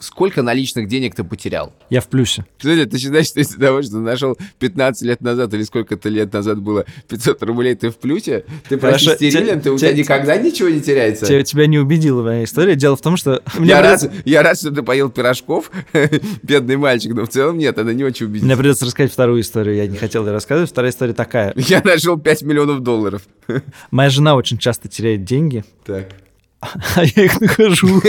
Сколько наличных денег ты потерял? Я в плюсе. Смотри, ты считаешь, что из-за того, что нашел 15 лет назад или сколько-то лет назад было 500 рублей, ты в плюсе? Ты Хорошо, почти стерилен? те- Ты, у те- тебя никогда ничего не теряется? Тебя, тебя не убедила моя история. Дело в том, что... мне Я придется- рад, я рад, что ты поел пирожков, бедный мальчик, но в целом нет, она не очень Мне убедительна. придется рассказать вторую историю. Я не хотел ее рассказывать. Вторая история такая. Я нашел 5 миллионов долларов. Моя жена очень часто теряет деньги, Так. а я их нахожу.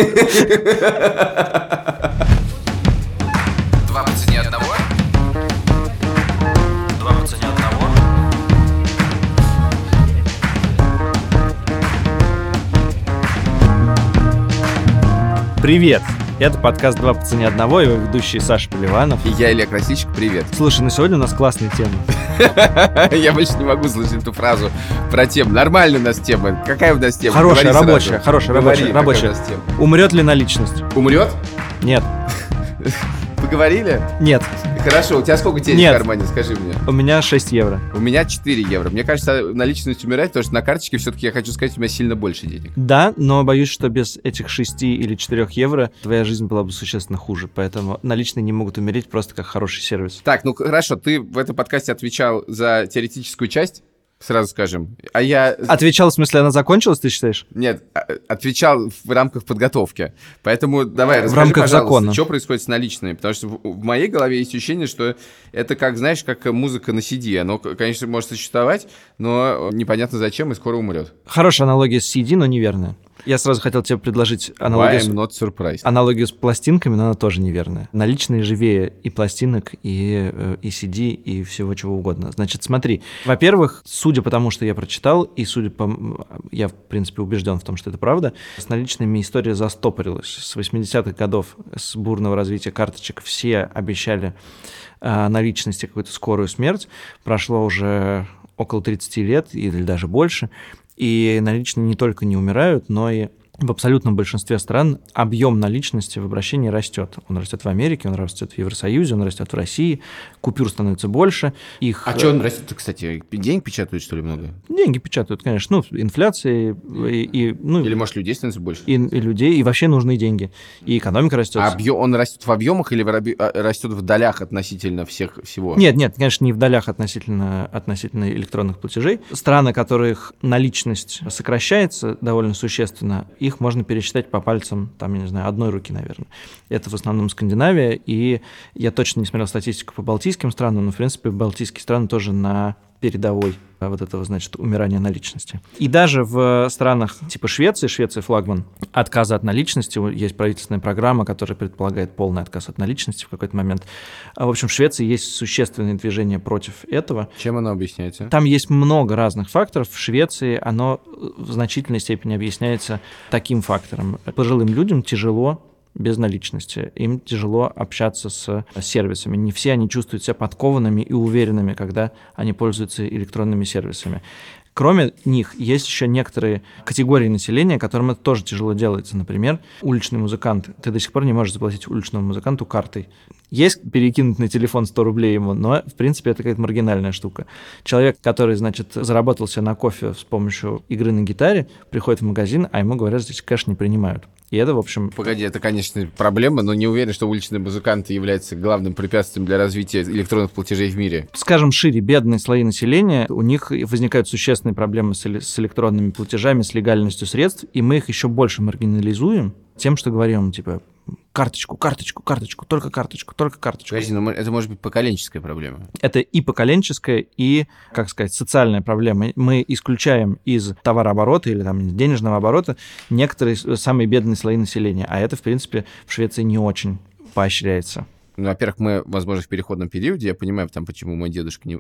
Два по цене одного? Два по цене одного. Привет! Это подкаст «Два по цене одного» и его ведущий Саша Поливанов. И я, Илья Красильщик, привет. Слушай, ну сегодня у нас классная тема. Я больше не могу слышать эту фразу про тему. Нормальная у нас тема. Какая у нас тема? Хорошая, рабочая, хорошая, рабочая, рабочая. Умрет ли наличность? Умрет? Нет. Поговорили? Нет. Хорошо, у тебя сколько денег Нет. в кармане, скажи мне? У меня 6 евро. У меня 4 евро. Мне кажется, наличность умирает, потому что на карточке все-таки, я хочу сказать, у меня сильно больше денег. Да, но боюсь, что без этих 6 или 4 евро твоя жизнь была бы существенно хуже. Поэтому наличные не могут умереть просто как хороший сервис. Так, ну хорошо, ты в этом подкасте отвечал за теоретическую часть, сразу скажем. А я... Отвечал, в смысле, она закончилась, ты считаешь? Нет, а- отвечал в рамках подготовки. Поэтому давай, В расскажи, рамках пожалуйста, закона. что происходит с наличными. Потому что в, моей голове есть ощущение, что это как, знаешь, как музыка на CD. Оно, конечно, может существовать, но непонятно зачем и скоро умрет. Хорошая аналогия с CD, но неверная. Я сразу хотел тебе предложить Why аналогию, I'm с, not surprised. аналогию с пластинками, но она тоже неверная. Наличные живее и пластинок, и, э, и CD, и всего чего угодно. Значит, смотри. Во-первых, судя по тому, что я прочитал, и судя по... Я, в принципе, убежден в том, что это правда, с наличными история застопорилась. С 80-х годов, с бурного развития карточек, все обещали э, наличности какую-то скорую смерть. Прошло уже около 30 лет или даже больше. И наличные не только не умирают, но и в абсолютном большинстве стран объем наличности в обращении растет. Он растет в Америке, он растет в Евросоюзе, он растет в России. Купюр становится больше. Их А что он растет, кстати? Денег печатают, что ли, много? деньги печатают, конечно. Ну, инфляция и, и, ну, Или, может, людей становится больше? и, и людей, и вообще нужны деньги. И экономика растет. А объем, он растет в объемах или в раби- а, растет в долях относительно всех всего? Нет, нет, конечно, не в долях относительно, относительно электронных платежей. Страны, которых наличность сокращается довольно существенно, их можно пересчитать по пальцам, там, я не знаю, одной руки, наверное. Это в основном Скандинавия, и я точно не смотрел статистику по балтийским странам, но, в принципе, балтийские страны тоже на передовой вот этого, значит, умирания наличности. И даже в странах типа Швеции, Швеция флагман, отказа от наличности, есть правительственная программа, которая предполагает полный отказ от наличности в какой-то момент. А, В общем, в Швеции есть существенные движения против этого. Чем оно объясняется? Там есть много разных факторов. В Швеции оно в значительной степени объясняется таким фактором. Пожилым людям тяжело без наличности. Им тяжело общаться с сервисами. Не все они чувствуют себя подкованными и уверенными, когда они пользуются электронными сервисами. Кроме них, есть еще некоторые категории населения, которым это тоже тяжело делается. Например, уличный музыкант. Ты до сих пор не можешь заплатить уличному музыканту картой. Есть перекинуть на телефон 100 рублей ему, но, в принципе, это какая-то маргинальная штука. Человек, который, значит, заработал себе на кофе с помощью игры на гитаре, приходит в магазин, а ему говорят, здесь кэш не принимают. И это, в общем, Погоди, это, конечно, проблема, но не уверен, что уличные музыканты являются главным препятствием для развития электронных платежей в мире. скажем шире, бедные слои населения, у них возникают существенные проблемы с, с электронными платежами, с легальностью средств, и мы их еще больше маргинализуем тем, что говорим, типа, карточку, карточку, карточку, только карточку, только карточку. Подожди, но мо- это может быть поколенческая проблема. Это и поколенческая, и, как сказать, социальная проблема. Мы исключаем из товарооборота или там денежного оборота некоторые самые бедные слои населения, а это, в принципе, в Швеции не очень поощряется. Ну, во-первых, мы, возможно, в переходном периоде. Я понимаю, там, почему мой дедушка не...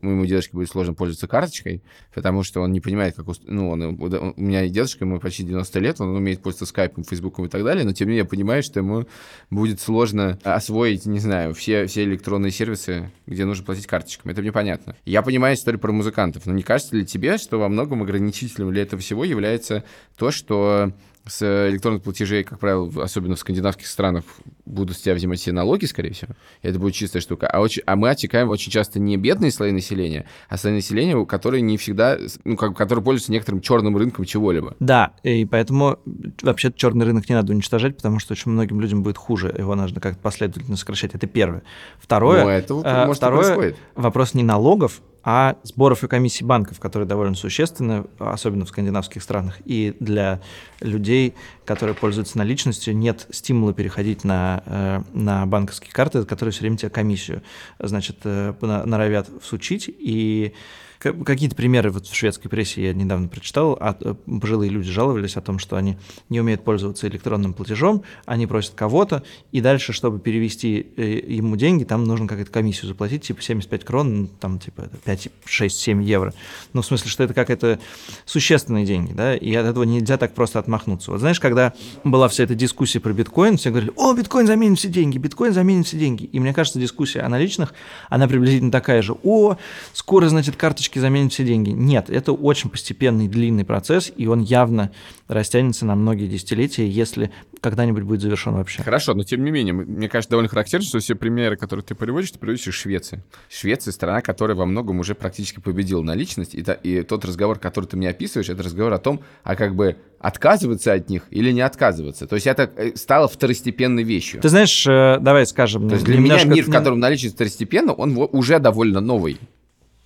моему дедушке будет сложно пользоваться карточкой, потому что он не понимает, как... уст- Ну, он, он- у меня дедушка, ему почти 90 лет, он умеет пользоваться скайпом, фейсбуком и так далее, но тем не менее я понимаю, что ему будет сложно освоить, не знаю, все, все электронные сервисы, где нужно платить карточками. Это мне понятно. Я понимаю историю про музыкантов, но не кажется ли тебе, что во многом ограничителем для этого всего является то, что с электронных платежей, как правило, особенно в скандинавских странах, будут с тебя взимать все налоги, скорее всего. Это будет чистая штука. А, очень, а мы отсекаем очень часто не бедные слои населения, а слои населения, которые не всегда, ну, как, которые пользуются некоторым черным рынком чего-либо. Да, и поэтому вообще черный рынок не надо уничтожать, потому что очень многим людям будет хуже. Его нужно как-то последовательно сокращать. Это первое. Второе, Но это, э, может, и второе происходит. вопрос не налогов, а сборов и комиссий банков, которые довольно существенны, особенно в скандинавских странах. И для людей, которые пользуются наличностью, нет стимула переходить на, э, на банковские карты, которые все время тебе комиссию, значит, э, норовят всучить. И какие-то примеры вот в шведской прессе я недавно прочитал, а э, пожилые люди жаловались о том, что они не умеют пользоваться электронным платежом, они просят кого-то, и дальше, чтобы перевести э, ему деньги, там нужно какую-то комиссию заплатить, типа 75 крон, ну, там типа это 5, 6, 7 евро. Ну, в смысле, что это какая-то существенные деньги, да, и от этого нельзя так просто отмахнуться. Вот знаешь, когда была вся эта дискуссия про биткоин, все говорили, о, биткоин заменит все деньги, биткоин заменит все деньги. И мне кажется, дискуссия о наличных, она приблизительно такая же. О, скоро, значит, карточки заменят все деньги. Нет, это очень постепенный, длинный процесс, и он явно растянется на многие десятилетия, если когда-нибудь будет завершен вообще. Хорошо, но тем не менее, мне кажется, довольно характерно, что все примеры, которые ты приводишь, ты приводишь из Швеции. Швеция — страна, которая во многом уже практически победила на личность, и, та- и тот разговор, который ты мне описываешь, это разговор о том, а как бы отказываться от них или не отказываться. То есть это э, стало второстепенной вещью. Ты знаешь, э, давай скажем... То есть для меня мир, в котором наличность второстепенно, он уже довольно новый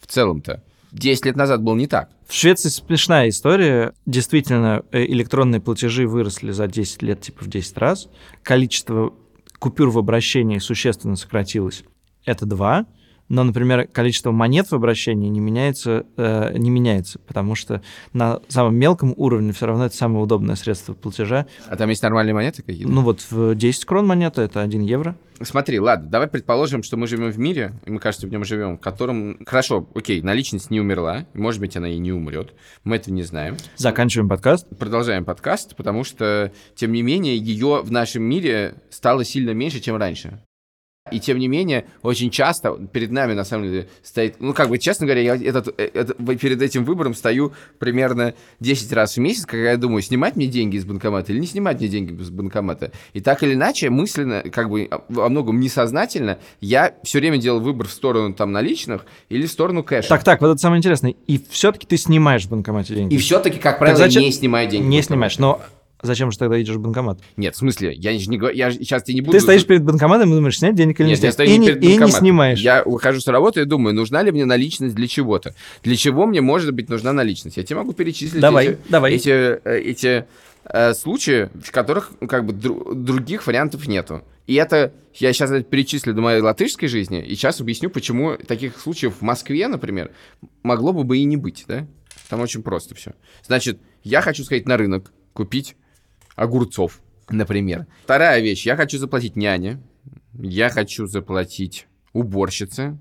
в целом-то. 10 лет назад был не так. В Швеции смешная история. Действительно, э, электронные платежи выросли за 10 лет типа в 10 раз. Количество купюр в обращении существенно сократилось. Это два. Но, например, количество монет в обращении не меняется, э, не меняется, потому что на самом мелком уровне все равно это самое удобное средство платежа. А там есть нормальные монеты какие-то? Ну вот в 10 крон монета это 1 евро. Смотри, ладно, давай предположим, что мы живем в мире, и мы, кажется, в нем живем, в котором... Хорошо, окей, наличность не умерла, может быть, она и не умрет. Мы этого не знаем. Заканчиваем подкаст. Продолжаем подкаст, потому что, тем не менее, ее в нашем мире стало сильно меньше, чем раньше. И тем не менее, очень часто перед нами, на самом деле, стоит... Ну, как бы, честно говоря, я этот, э, это- перед этим выбором стою примерно 10 раз в месяц, когда я думаю, снимать мне деньги из банкомата или не снимать мне деньги из банкомата. И так или иначе, мысленно, как бы, а, во многом несознательно, я все время делал выбор в сторону там наличных или в сторону кэша. Так, так, вот это самое интересное. И все-таки ты снимаешь в банкомате деньги. И все-таки, как правило, зачем- не снимаю деньги. Не снимаешь. Но зачем же тогда идешь в банкомат? Нет, в смысле, я же не говорю, я сейчас тебе не буду... Ты стоишь перед банкоматом и думаешь, снять денег или Нет, не я снять. стою И, не перед и не снимаешь. Я выхожу с работы и думаю, нужна ли мне наличность для чего-то. Для чего мне, может быть, нужна наличность? Я тебе могу перечислить Давай, эти, давай. эти, э, эти, э, случаи, в которых ну, как бы дру- других вариантов нету. И это я сейчас это перечислю до моей латышской жизни, и сейчас объясню, почему таких случаев в Москве, например, могло бы бы и не быть, да? Там очень просто все. Значит, я хочу сходить на рынок, купить огурцов, например. Вторая вещь, я хочу заплатить няне, я хочу заплатить уборщице,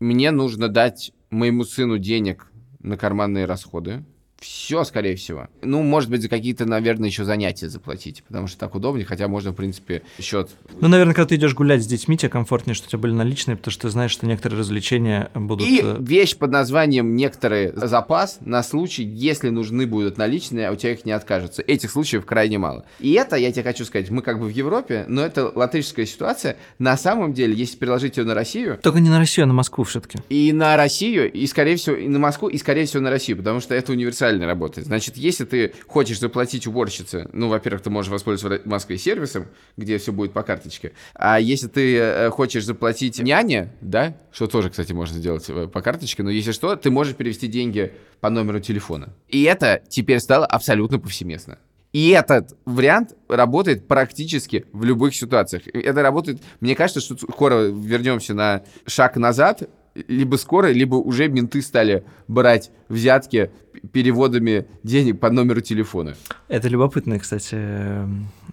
мне нужно дать моему сыну денег на карманные расходы. Все, скорее всего. Ну, может быть, за какие-то, наверное, еще занятия заплатить, потому что так удобнее, хотя можно, в принципе, счет... Ну, наверное, когда ты идешь гулять с детьми, тебе комфортнее, что у тебя были наличные, потому что ты знаешь, что некоторые развлечения будут... И э, вещь под названием «некоторые запас» на случай, если нужны будут наличные, а у тебя их не откажутся. Этих случаев крайне мало. И это, я тебе хочу сказать, мы как бы в Европе, но это латышская ситуация. На самом деле, если переложить ее на Россию, Только не на Россию, а на Москву все-таки. И на Россию, и, скорее всего, и на Москву, и, скорее всего, на Россию, потому что это универсально работает. Значит, если ты хочешь заплатить уборщице, ну, во-первых, ты можешь воспользоваться в Москве сервисом, где все будет по карточке, а если ты э, хочешь заплатить няне, да, что тоже, кстати, можно сделать э, по карточке, но если что, ты можешь перевести деньги по номеру телефона. И это теперь стало абсолютно повсеместно. И этот вариант работает практически в любых ситуациях. Это работает, мне кажется, что скоро вернемся на шаг назад, либо скоро, либо уже менты стали брать взятки переводами денег по номеру телефона. Это любопытный, кстати,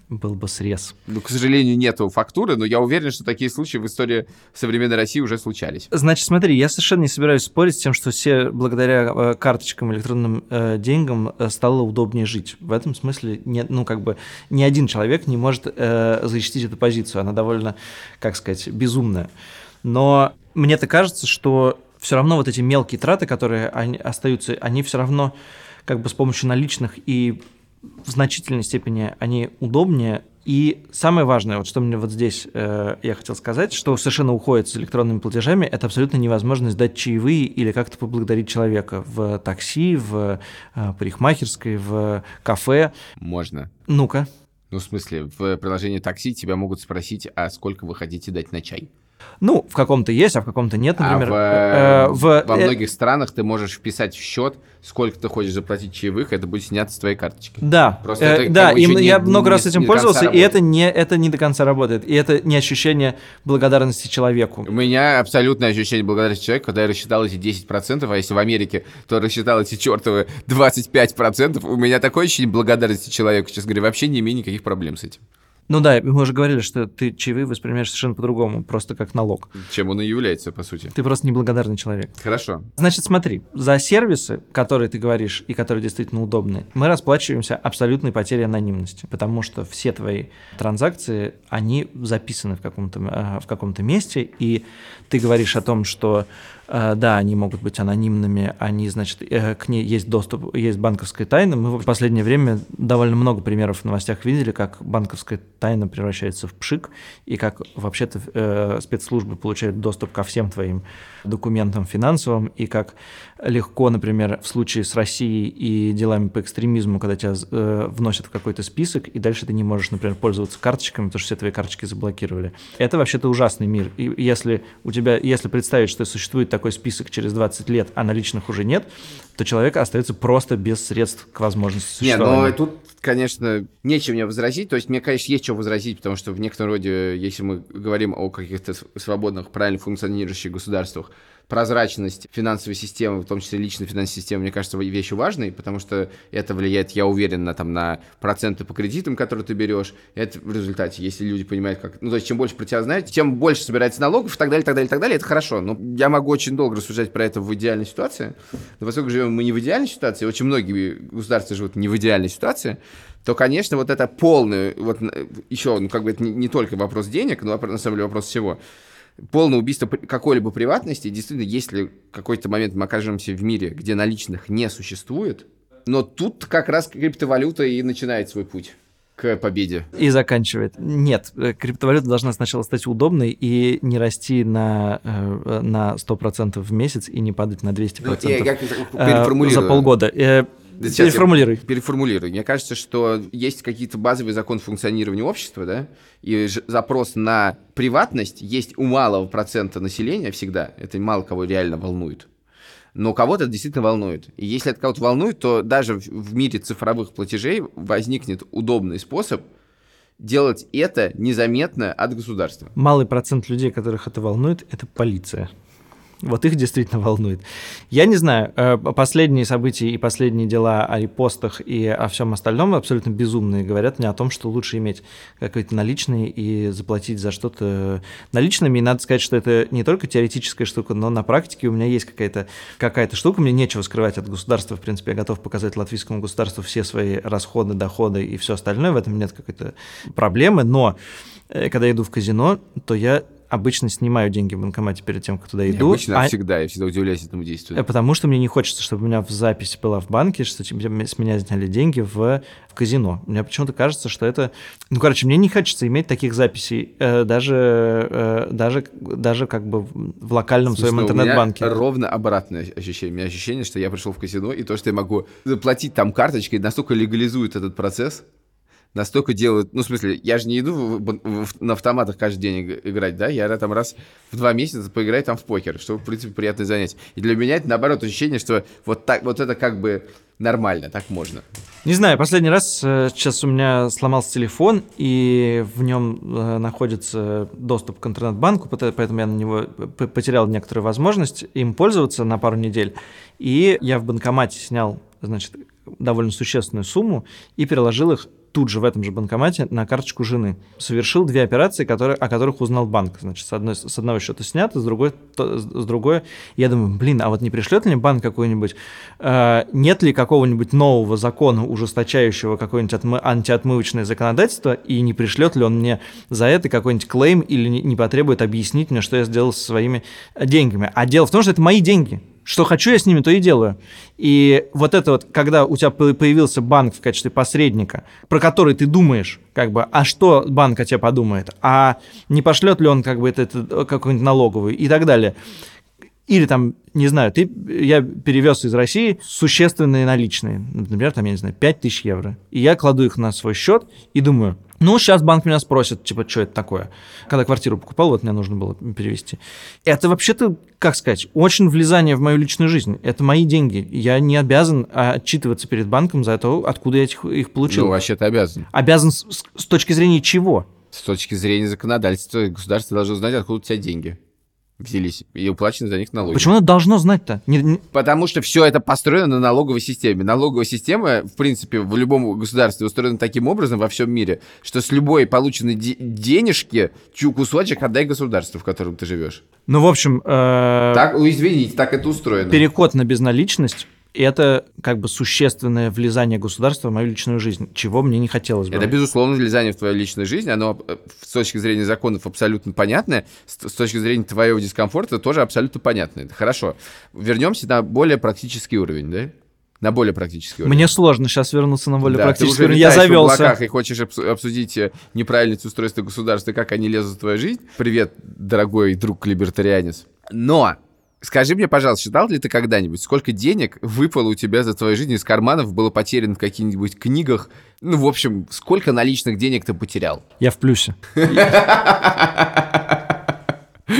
был бы срез. Ну, к сожалению, нету фактуры, но я уверен, что такие случаи в истории современной России уже случались. Значит, смотри, я совершенно не собираюсь спорить с тем, что все благодаря э, карточкам, электронным э, деньгам э, стало удобнее жить. В этом смысле, нет, ну, как бы, ни один человек не может э, защитить эту позицию. Она довольно, как сказать, безумная. Но мне-то кажется, что все равно вот эти мелкие траты, которые они, остаются, они все равно как бы с помощью наличных и в значительной степени они удобнее, И самое важное, вот что мне вот здесь э, я хотел сказать, что совершенно уходит с электронными платежами, это абсолютно невозможность дать чаевые или как-то поблагодарить человека в такси, в э, парикмахерской, в кафе. Можно. Ну-ка. Ну, в смысле, в приложении такси тебя могут спросить, а сколько вы хотите дать на чай? Ну, в каком-то есть, а в каком-то нет, например. А в, э, в, во э, многих странах ты можешь вписать в счет, сколько ты хочешь заплатить чаевых, это будет снято с твоей карточки. Да, Просто э, это, да, им, не, я много не, раз этим пользовался, и это не, это не до конца работает. И это не ощущение благодарности человеку. У меня абсолютное ощущение благодарности человеку, когда я рассчитал эти 10%, а если в Америке, то рассчитал эти чертовы 25%, у меня такое ощущение благодарности человеку, честно говоря, вообще не имею никаких проблем с этим. Ну да, мы уже говорили, что ты чаевые воспринимаешь совершенно по-другому, просто как налог. Чем он и является, по сути. Ты просто неблагодарный человек. Хорошо. Значит, смотри, за сервисы, которые ты говоришь и которые действительно удобны, мы расплачиваемся абсолютной потерей анонимности, потому что все твои транзакции, они записаны в каком-то э, в каком-то месте, и ты говоришь о том, что да, они могут быть анонимными, они, значит, э, к ней есть доступ, есть банковская тайна. Мы в последнее время довольно много примеров в новостях видели, как банковская тайна превращается в пшик, и как вообще-то э, спецслужбы получают доступ ко всем твоим документам финансовым, и как легко, например, в случае с Россией и делами по экстремизму, когда тебя э, вносят в какой-то список, и дальше ты не можешь, например, пользоваться карточками, потому что все твои карточки заблокировали. Это вообще-то ужасный мир. И если у тебя, если представить, что существует такой список через 20 лет, а наличных уже нет, то человек остается просто без средств к возможности существования. Нет, но тут, конечно, нечем мне возразить. То есть мне, конечно, есть что возразить, потому что в некотором роде, если мы говорим о каких-то свободных, правильно функционирующих государствах, прозрачность финансовой системы, в том числе личной финансовой системы, мне кажется, вещью важной, потому что это влияет, я уверен, на, там, на проценты по кредитам, которые ты берешь. Это в результате, если люди понимают, как... Ну, то есть, чем больше про тебя знают, тем больше собирается налогов и так далее, так далее, так далее. Это хорошо. Но я могу очень долго рассуждать про это в идеальной ситуации. Но поскольку живем мы не в идеальной ситуации, очень многие государства живут не в идеальной ситуации, то, конечно, вот это полное, вот еще, ну, как бы это не, не только вопрос денег, но на самом деле вопрос всего полное убийство какой-либо приватности. Действительно, если какой-то момент мы окажемся в мире, где наличных не существует, но тут как раз криптовалюта и начинает свой путь к победе. И заканчивает. Нет, э, криптовалюта должна сначала стать удобной и не расти на, э, на 100% в месяц и не падать на 200% ну, я, я, я за полгода. Э, Переформулируй. Переформулируй. Мне кажется, что есть какие-то базовые законы функционирования общества, да, и запрос на приватность есть у малого процента населения всегда. Это мало кого реально волнует. Но кого-то это действительно волнует. И если это кого-то волнует, то даже в мире цифровых платежей возникнет удобный способ делать это незаметно от государства. Малый процент людей, которых это волнует, это полиция. Вот их действительно волнует. Я не знаю, э, последние события и последние дела о репостах и о всем остальном абсолютно безумные. Говорят мне о том, что лучше иметь какие-то наличные и заплатить за что-то наличными. И надо сказать, что это не только теоретическая штука, но на практике у меня есть какая-то какая штука. Мне нечего скрывать от государства. В принципе, я готов показать латвийскому государству все свои расходы, доходы и все остальное. В этом нет какой-то проблемы. Но э, когда я иду в казино, то я обычно снимаю деньги в банкомате перед тем, как туда иду. Не обычно, а, всегда. Я всегда удивляюсь этому действию. Э, потому что мне не хочется, чтобы у меня в записи была в банке, что с меня сняли деньги в, в казино. Мне почему-то кажется, что это... Ну, короче, мне не хочется иметь таких записей э, даже, э, даже, даже как бы в локальном Слушай, своем интернет-банке. Ровно обратное ощущение. У меня ощущение, что я пришел в казино, и то, что я могу заплатить там карточкой, настолько легализует этот процесс, настолько делают... Ну, в смысле, я же не иду в, в, в, на автоматах каждый день играть, да? Я там раз в два месяца поиграю там в покер, что, в принципе, приятное занятие. И для меня это, наоборот, ощущение, что вот, так, вот это как бы нормально, так можно. Не знаю, последний раз э, сейчас у меня сломался телефон, и в нем э, находится доступ к интернет-банку, поэтому я на него потерял некоторую возможность им пользоваться на пару недель. И я в банкомате снял, значит, довольно существенную сумму и переложил их тут же в этом же банкомате на карточку жены. Совершил две операции, которые, о которых узнал банк. Значит, с, одной, с одного счета снято, с другой, то, с другой. Я думаю, блин, а вот не пришлет ли банк какой-нибудь, э, нет ли какого-нибудь нового закона, ужесточающего какое-нибудь отмы, антиотмывочное законодательство, и не пришлет ли он мне за это какой-нибудь клейм или не, не потребует объяснить мне, что я сделал со своими деньгами. А дело в том, что это мои деньги. Что хочу, я с ними то и делаю. И вот это вот, когда у тебя по- появился банк в качестве посредника, про который ты думаешь, как бы, а что банк о тебе подумает, а не пошлет ли он как бы это, это какую-нибудь налоговую и так далее. Или там, не знаю, ты, я перевез из России существенные наличные, например, там, я не знаю, 5000 евро. И я кладу их на свой счет и думаю, ну, сейчас банк меня спросит, типа, что это такое. Когда квартиру покупал, вот мне нужно было перевести. Это вообще-то, как сказать, очень влезание в мою личную жизнь. Это мои деньги. Я не обязан отчитываться перед банком за то, откуда я их, их получил. Ну, вообще-то обязан. Обязан с, с точки зрения чего? С точки зрения законодательства государство должно знать, откуда у тебя деньги взялись и уплачены за них налоги. Почему оно должно знать-то? Не, не... Потому что все это построено на налоговой системе. Налоговая система, в принципе, в любом государстве устроена таким образом во всем мире, что с любой полученной де- денежки чу кусочек отдай государству, в котором ты живешь. Ну, в общем... Э... Так, ну, извините, так это устроено. Переход на безналичность это как бы существенное влезание государства в мою личную жизнь, чего мне не хотелось бы. Это, безусловно, влезание в твою личную жизнь, оно э, с точки зрения законов абсолютно понятное, с точки зрения твоего дискомфорта тоже абсолютно понятно. Это хорошо. Вернемся на более практический уровень, да? На более практический уровень. Мне сложно сейчас вернуться на более да, практический уровень. Я завелся. в облаках и хочешь обсудить э, неправильность устройства государства, как они лезут в твою жизнь. Привет, дорогой друг-либертарианец. Но Скажи мне, пожалуйста, считал ли ты когда-нибудь, сколько денег выпало у тебя за твою жизнь из карманов, было потеряно в каких-нибудь книгах? Ну, в общем, сколько наличных денег ты потерял? Я в плюсе.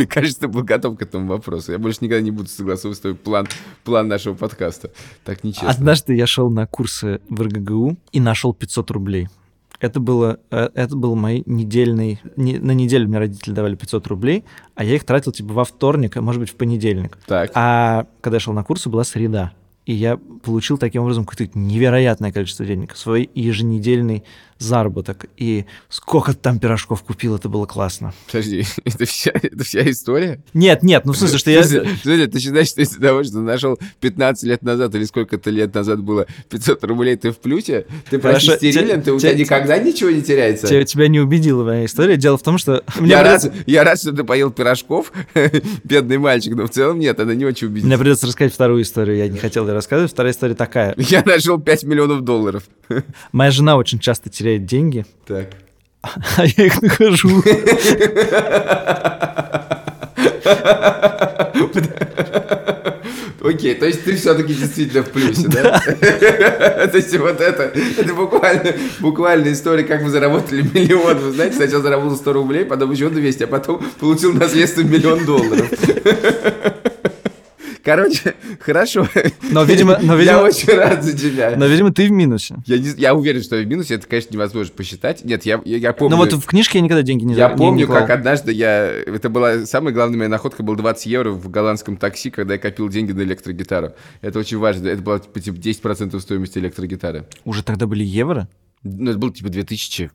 Кажется, ты был готов к этому вопросу. Я больше никогда не буду согласовывать с тобой план, план нашего подкаста. Так нечестно. Однажды я шел на курсы в РГГУ и нашел 500 рублей. Это было, это был мой недельный... Не, на неделю мне родители давали 500 рублей, а я их тратил типа во вторник, а может быть в понедельник. Так. А когда я шел на курсы, была среда. И я получил таким образом какое-то невероятное количество денег, свой еженедельный заработок. И сколько там пирожков купил, это было классно. Подожди, это вся, это вся история? Нет, нет, ну в смысле, что я... Подожди, ты считаешь, что из-за того, что нашел 15 лет назад или сколько-то лет назад было 500 рублей, ты в плюсе? Ты почти стерилен, ты, у тебя никогда ничего не теряется? Тебя, тебя не убедила моя история. Дело в том, что... Я, рад, я рад, что ты поел пирожков, бедный мальчик, но в целом нет, она не очень убедительна. Мне придется рассказать вторую историю, я не хотел ее рассказывать. Вторая история такая. Я нашел 5 миллионов долларов. Моя жена очень часто теряет деньги. Так. А я их нахожу. Окей, то есть ты все-таки действительно в плюсе, да? То есть вот это, это буквально, буквально история, как вы заработали миллион. Вы знаете, сначала заработал 100 рублей, потом еще 200, а потом получил наследство миллион долларов. Короче, хорошо. Но, видимо, но, видимо, я очень рад за тебя. Но, видимо, ты в минусе. Я, не, я уверен, что я в минусе. Это, конечно, невозможно посчитать. Нет, я, я, я помню... Но вот в книжке я никогда деньги не Я помню, не как однажды я... Это была самая главная моя находка, был 20 евро в голландском такси, когда я копил деньги на электрогитару. Это очень важно. Это было типа 10% стоимости электрогитары. Уже тогда были евро? Ну, это был типа 2000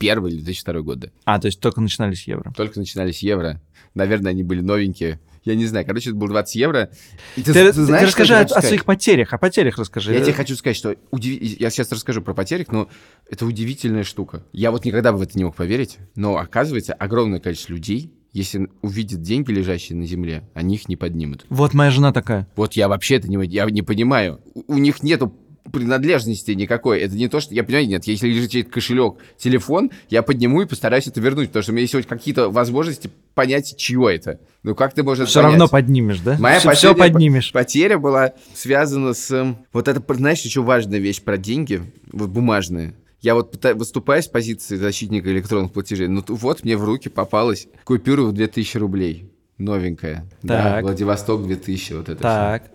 первый или 2002 год, да. А, то есть только начинались евро. Только начинались евро. Наверное, они были новенькие. Я не знаю, короче, это было 20 евро. И ты, ты, ты, знаешь, ты расскажи о, о своих потерях, о потерях расскажи. Я тебе хочу сказать, что удив... я сейчас расскажу про потерях, но это удивительная штука. Я вот никогда бы в это не мог поверить, но оказывается, огромное количество людей если увидят деньги, лежащие на земле, они их не поднимут. Вот моя жена такая. Вот я вообще это не, я не понимаю. У, у них нету принадлежности никакой. Это не то, что... Я понимаю, нет, если лежит кошелек, телефон, я подниму и постараюсь это вернуть, потому что у меня есть хоть какие-то возможности понять, чье это. Ну как ты можешь Все понять? равно поднимешь, да? Моя все, все поднимешь. Потеря была связана с... Вот это, знаешь, еще важная вещь про деньги, вот бумажные. Я вот выступаю с позиции защитника электронных платежей, ну вот мне в руки попалась купюра в 2000 рублей, новенькая. Так. Да, Владивосток 2000, вот это Так. Все.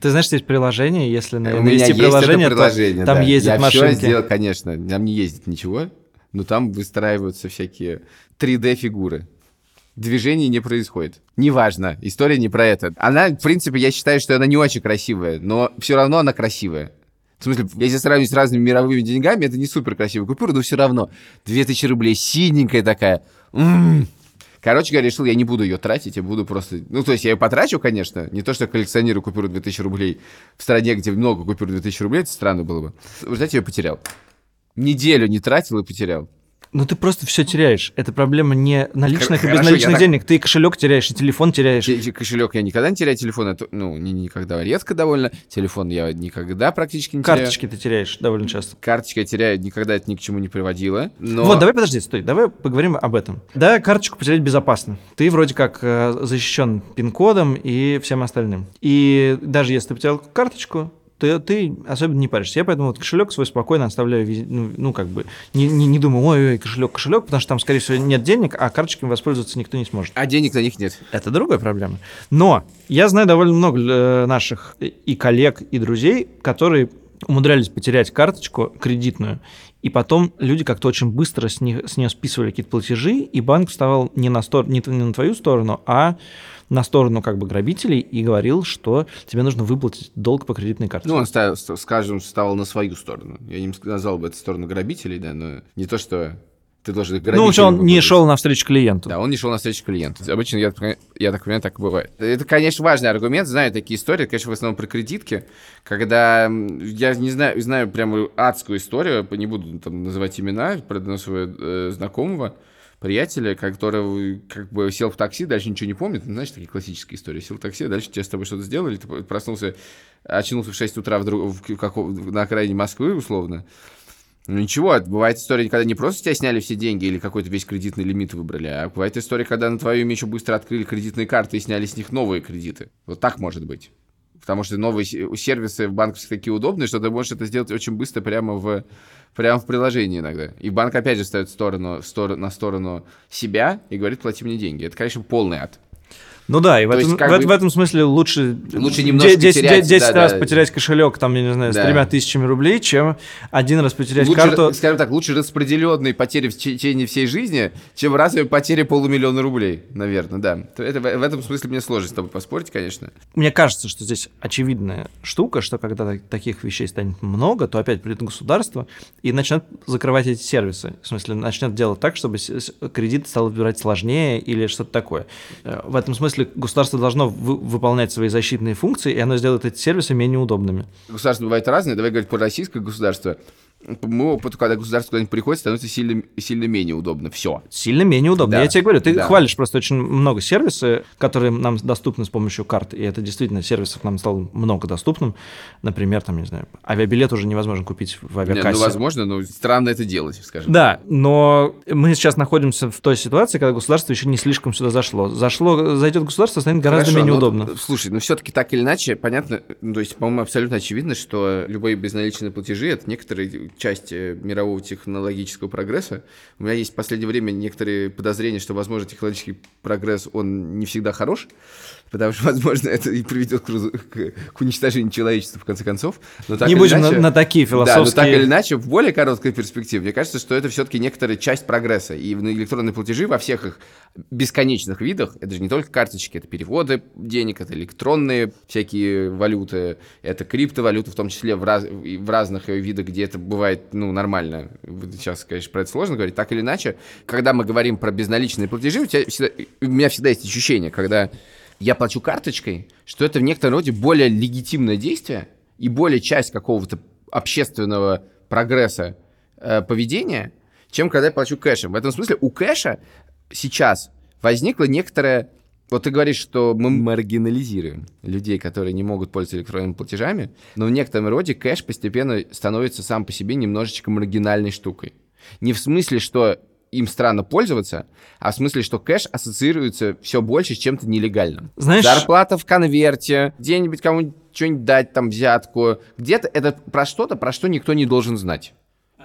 Ты знаешь, есть приложение, если на, У меня есть приложение, это приложение, там да. ездят Я машинки. все сделал, конечно, там не ездит ничего, но там выстраиваются всякие 3D-фигуры. Движений не происходит. Неважно, история не про это. Она, в принципе, я считаю, что она не очень красивая, но все равно она красивая. В смысле, если сравнивать с разными мировыми деньгами, это не супер красивая купюра, но все равно. 2000 рублей, синенькая такая. М-м-м. Короче говоря, решил, я не буду ее тратить, я буду просто... Ну, то есть я ее потрачу, конечно. Не то, что коллекционирую купюру 2000 рублей в стране, где много купюр 2000 рублей, это странно было бы. В результате я потерял. Неделю не тратил и потерял. Ну ты просто все теряешь. Это проблема не наличных и Хорошо, безналичных я так- денег. Ты и кошелек теряешь, и телефон теряешь. Те- те- Кошелек я никогда не теряю, телефон, это, ну, ни- никогда, редко довольно. Телефон я никогда практически не теряю. Карточки ты теряешь довольно часто. Карточки я теряю, никогда это ни к чему не приводило. Но... Вот, давай подожди, стой, давай поговорим об этом. Да, карточку потерять безопасно. Ты вроде как э, защищен пин-кодом и всем остальным. И даже если ты потерял карточку, ты, ты особенно не паришься. Я поэтому вот кошелек свой спокойно оставляю, ну, ну, как бы, не, не, не думаю, ой, ой, кошелек, кошелек, потому что там, скорее всего, нет денег, а карточками воспользоваться никто не сможет. А денег на них нет. Это другая проблема. Но я знаю довольно много э, наших и коллег, и друзей, которые умудрялись потерять карточку кредитную, и потом люди как-то очень быстро с, них, с нее списывали какие-то платежи, и банк вставал не на, стор- не, не на твою сторону, а на сторону как бы грабителей и говорил, что тебе нужно выплатить долг по кредитной карте. Ну, он, ставил, ст- скажем, вставал на свою сторону. Я не назвал бы это сторону грабителей, да, но не то, что ты должен их ну, он не шел навстречу клиенту. Да, он не шел на встречу клиенту. Обычно, я, так- я так понимаю, так бывает. Это, конечно, важный аргумент. Знаю такие истории, конечно, в основном про кредитки, когда я не знаю, знаю прямо адскую историю, не буду там называть имена, про своего э, знакомого, приятеля, который как бы сел в такси, дальше ничего не помнит. Ну, знаешь, такие классические истории. Сел в такси, дальше тебе с тобой что-то сделали, ты проснулся, очнулся в 6 утра в друг- в каком- на окраине Москвы, условно. Ну ничего, бывает история, когда не просто тебя сняли все деньги или какой-то весь кредитный лимит выбрали, а бывает история, когда на твое имя еще быстро открыли кредитные карты и сняли с них новые кредиты. Вот так может быть. Потому что новые се- сервисы в банковских такие удобные, что ты можешь это сделать очень быстро прямо в, прямо в приложении иногда. И банк опять же ставит сторону, стор- на сторону себя и говорит, плати мне деньги. Это, конечно, полный ад. Ну да, и в То этом, есть, в, бы, в этом смысле лучше, лучше немножко 10, терять, 10 да, раз да. потерять кошелек, там, я не знаю, с Да. тремя тысячами рублей, чем один раз потерять Лучше, карту. скажем так, лучше распределенные потери в течение всей жизни, чем разовые потери полумиллиона рублей, наверное, да. То Это, в этом смысле мне сложно с тобой поспорить, конечно. Мне кажется, что здесь очевидная штука, что когда так- таких вещей станет много, то опять придет государство и начнет закрывать эти сервисы. В смысле, начнет делать так, чтобы кредит стал выбирать сложнее или что-то такое. Э, В этом смысле государство должно вы- выполнять свои защитные функции, и оно сделает эти сервисы менее удобными. Государства бывают разные. Давай говорить про российское государство. По моему опыту, когда государство куда-нибудь приходит, становится сильно, сильно менее удобно. Все. Сильно менее удобно. Да, Я тебе говорю, ты да. хвалишь просто очень много сервисов, которые нам доступны с помощью карт, и это действительно сервисов нам стало много доступным. Например, там, не знаю, авиабилет уже невозможно купить в Нет, авиакассе. ну, возможно, но странно это делать, скажем. Да, но мы сейчас находимся в той ситуации, когда государство еще не слишком сюда зашло. Зашло, зайдет государство, станет гораздо Хорошо, менее ну, удобно. Слушай, ну все-таки так или иначе, понятно, ну, то есть, по-моему, абсолютно очевидно, что любые безналичные платежи это некоторая часть э, мирового технологического прогресса. У меня есть в последнее время некоторые подозрения, что, возможно, технологический прогресс, он не всегда хорош, потому что, возможно, это и приведет к, к- к уничтожению человечества, в конце концов. Но так не будем на, иначе- на такие Да, но философские... так или иначе, в более короткой перспективе, мне кажется, что это все-таки некоторая часть прогресса. И электронные платежи во всех их бесконечных видах, это же не только карточки, это переводы денег, это электронные всякие валюты, это криптовалюты, в том числе в, раз- в разных ее видах, где это бывает, ну, нормально. Сейчас, конечно, про это сложно говорить. Так или иначе, когда мы говорим про безналичные платежи, у, тебя всегда- у меня всегда есть ощущение, когда я плачу карточкой, что это в некотором роде более легитимное действие и более часть какого-то общественного прогресса э, поведения, чем когда я плачу кэшем. В этом смысле у кэша сейчас возникла некоторая... Вот ты говоришь, что мы маргинализируем людей, которые не могут пользоваться электронными платежами, но в некотором роде кэш постепенно становится сам по себе немножечко маргинальной штукой. Не в смысле, что им странно пользоваться, а в смысле, что кэш ассоциируется все больше с чем-то нелегальным. Знаешь- Зарплата в конверте, где-нибудь кому-нибудь что-нибудь дать, там, взятку. Где-то это про что-то, про что никто не должен знать.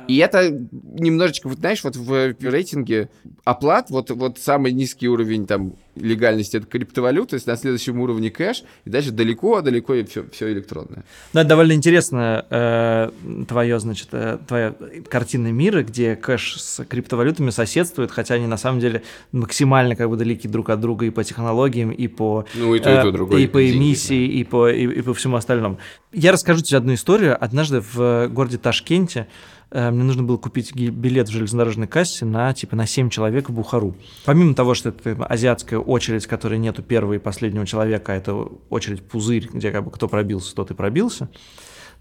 И это немножечко, вот знаешь, вот в рейтинге оплат, вот, вот самый низкий уровень там легальности это криптовалюта, на следующем уровне кэш, и дальше далеко-далеко и все, все электронное. Ну, это довольно интересно, э, твое, значит, э, твоя картина мира, где кэш с криптовалютами соседствует, хотя они на самом деле максимально как бы далеки друг от друга и по технологиям, и по, Ну, и то, и то, э, другое. и по эмиссии, и по, и, и по всему остальному. Я расскажу тебе одну историю. Однажды в городе Ташкенте э, мне нужно было купить билет в железнодорожной кассе на типа на 7 человек в Бухару. Помимо того, что это бы, азиатская очередь, которой нету первого и последнего человека, а это очередь пузырь, где как бы кто пробился, тот и пробился.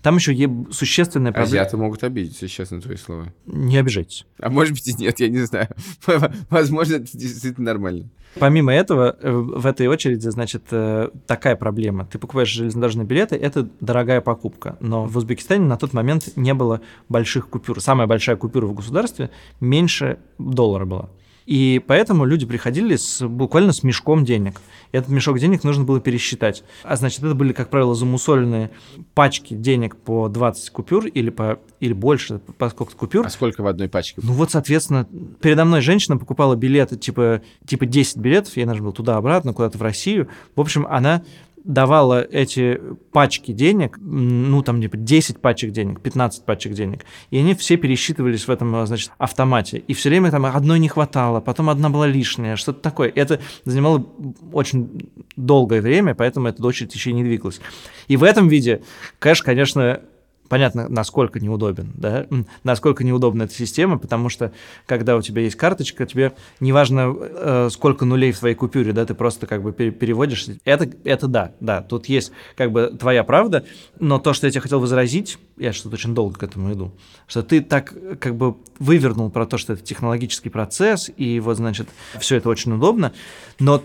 Там еще е- существенная проблема. Азиаты могут обидеться, сейчас на твои слова. Не обижайтесь. А может быть и нет, я не знаю. Возможно, это действительно нормально. Помимо этого, э, в этой очереди, значит, э, такая проблема. Ты покупаешь железнодорожные билеты, это дорогая покупка. Но в Узбекистане на тот момент не было больших купюр. Самая большая купюра в государстве меньше доллара была. И поэтому люди приходили с, буквально с мешком денег. И этот мешок денег нужно было пересчитать. А значит, это были, как правило, замусоленные пачки денег по 20 купюр или, по, или больше, по сколько купюр. А сколько в одной пачке? Ну вот, соответственно, передо мной женщина покупала билеты, типа, типа 10 билетов, ей нужно было туда-обратно, куда-то в Россию. В общем, она давала эти пачки денег, ну, там, типа, 10 пачек денег, 15 пачек денег, и они все пересчитывались в этом, значит, автомате. И все время там одной не хватало, потом одна была лишняя, что-то такое. Это занимало очень долгое время, поэтому эта очередь еще и не двигалась. И в этом виде кэш, конечно, понятно, насколько неудобен, да, насколько неудобна эта система, потому что когда у тебя есть карточка, тебе неважно, э, сколько нулей в твоей купюре, да, ты просто как бы переводишь. Это, это да, да, тут есть как бы твоя правда, но то, что я тебе хотел возразить, я что-то очень долго к этому иду, что ты так как бы вывернул про то, что это технологический процесс, и вот, значит, все это очень удобно, но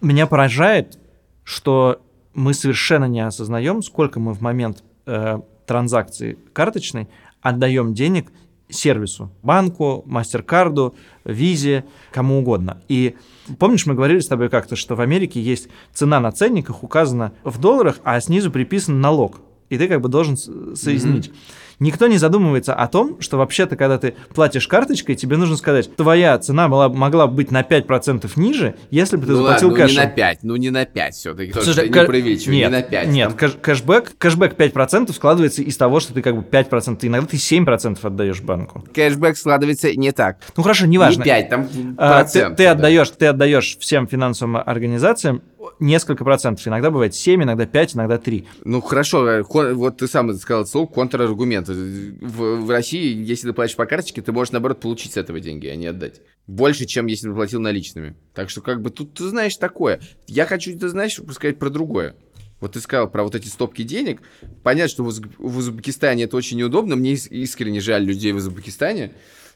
меня поражает, что мы совершенно не осознаем, сколько мы в момент э, транзакции карточной отдаем денег сервису, банку, мастер-карду, визе, кому угодно. И помнишь, мы говорили с тобой как-то, что в Америке есть цена на ценниках указана в долларах, а снизу приписан налог. И ты как бы должен соединить. Mm-hmm. Никто не задумывается о том, что вообще-то, когда ты платишь карточкой, тебе нужно сказать, твоя цена была, могла быть на 5% ниже, если бы ты ну заплатил ладно, кэшем. Ну не на 5, ну не на 5 все-таки. Слушай, не преувеличивай, нет, не на 5. Нет, там... кэшбэк, кэшбэк 5% складывается из того, что ты как бы 5%, иногда ты 7% отдаешь банку. Кэшбэк складывается не так. Ну хорошо, неважно. Не 5, там а, процент. Ты, ты, да. отдаешь, ты отдаешь всем финансовым организациям несколько процентов. Иногда бывает 7, иногда 5, иногда 3. Ну, хорошо. Э, вот ты сам сказал слово контраргумент. В, в России, если ты платишь по карточке, ты можешь, наоборот, получить с этого деньги, а не отдать. Больше, чем если бы платил наличными. Так что, как бы, тут ты знаешь такое. Я хочу, ты знаешь, сказать про другое. Вот ты сказал про вот эти стопки денег. Понятно, что в Узбекистане это очень неудобно. Мне искренне жаль людей в Узбекистане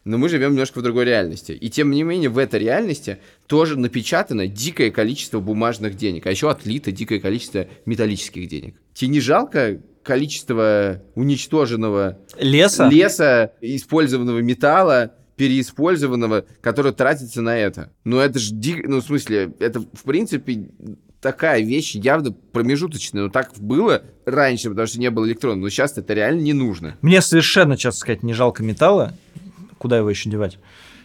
но мы живем немножко в другой реальности. И тем не менее, в этой реальности тоже напечатано дикое количество бумажных денег, а еще отлито дикое количество металлических денег. Тебе не жалко количество уничтоженного леса, леса использованного металла, переиспользованного, которое тратится на это. Ну, это же, дик... ну, в смысле, это, в принципе, такая вещь явно промежуточная. Но так было раньше, потому что не было электрона. Но сейчас это реально не нужно. Мне совершенно, честно сказать, не жалко металла куда его еще девать?